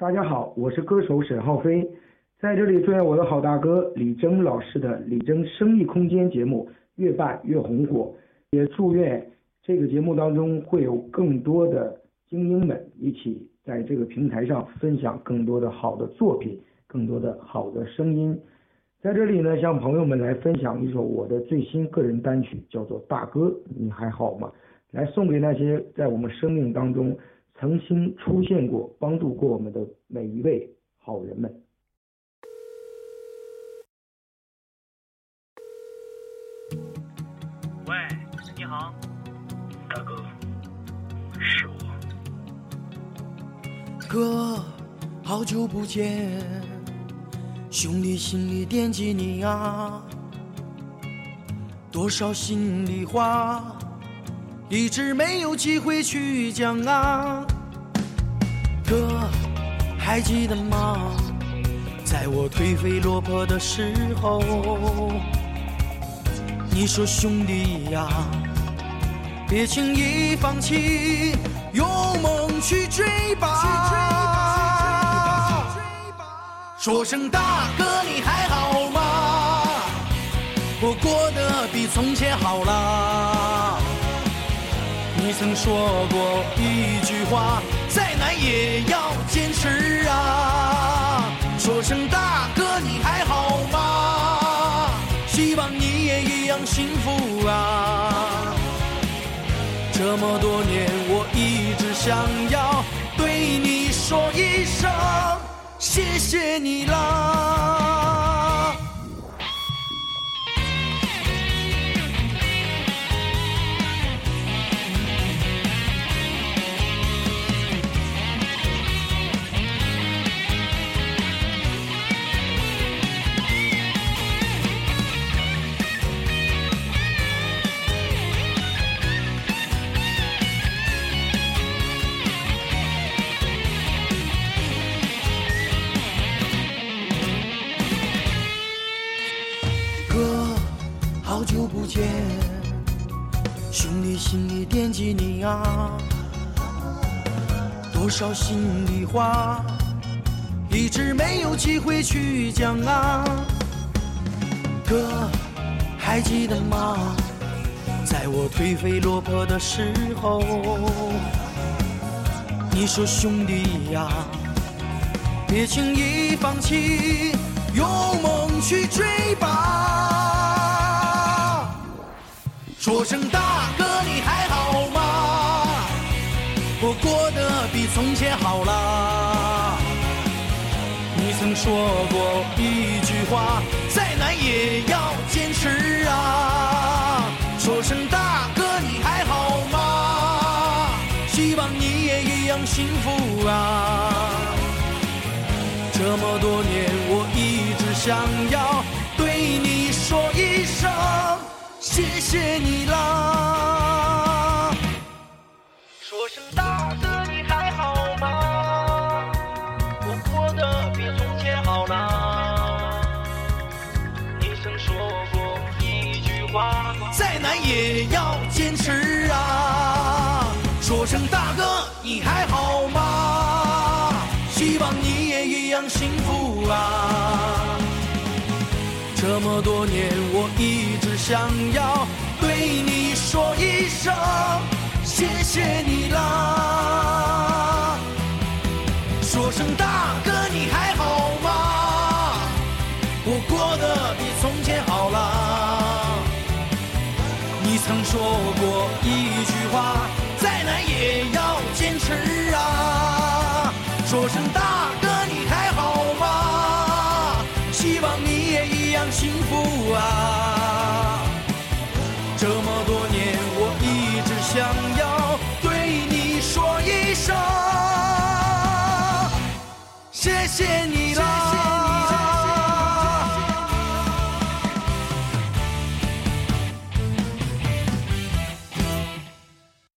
大家好，我是歌手沈浩飞，在这里祝愿我的好大哥李征老师的李征生意空间节目越办越红火，也祝愿这个节目当中会有更多的精英们一起在这个平台上分享更多的好的作品，更多的好的声音。在这里呢，向朋友们来分享一首我的最新个人单曲，叫做《大哥，你还好吗》，来送给那些在我们生命当中曾经出现过、帮助过我们的每一位好人们。喂，你好，大哥，是我。哥，好久不见，兄弟心里惦记你啊，多少心里话，一直没有机会去讲啊。哥，还记得吗？在我颓废落魄的时候，你说兄弟呀，别轻易放弃，有梦去追吧。说声大哥，你还好吗？我过得比从前好啦。你曾说过一句话，再难也要坚持啊。说声大哥，你还好吗？希望你也一样幸福啊。这么多年，我一直想要对你说一声谢谢你啦。好久不见，兄弟心里惦记你啊，多少心里话，一直没有机会去讲啊。哥，还记得吗？在我颓废落魄的时候，你说兄弟呀，别轻易放弃，有梦去追吧。说声大哥，你还好吗？我过得比从前好啦。你曾说过一句话，再难也要坚持啊。说声大哥，你还好吗？希望你也一样幸福啊。这么多年，我一直想要对你说一声谢谢你再难也要坚持啊！说声大哥，你还好吗？希望你也一样幸福啊！这么多年，我一直想要对你说一声谢谢你啦。说过一句话，再难也要坚持啊！说声大哥，你还好吗？希望你也一样幸福啊！这么多年，我一直想要对你说一声谢谢你。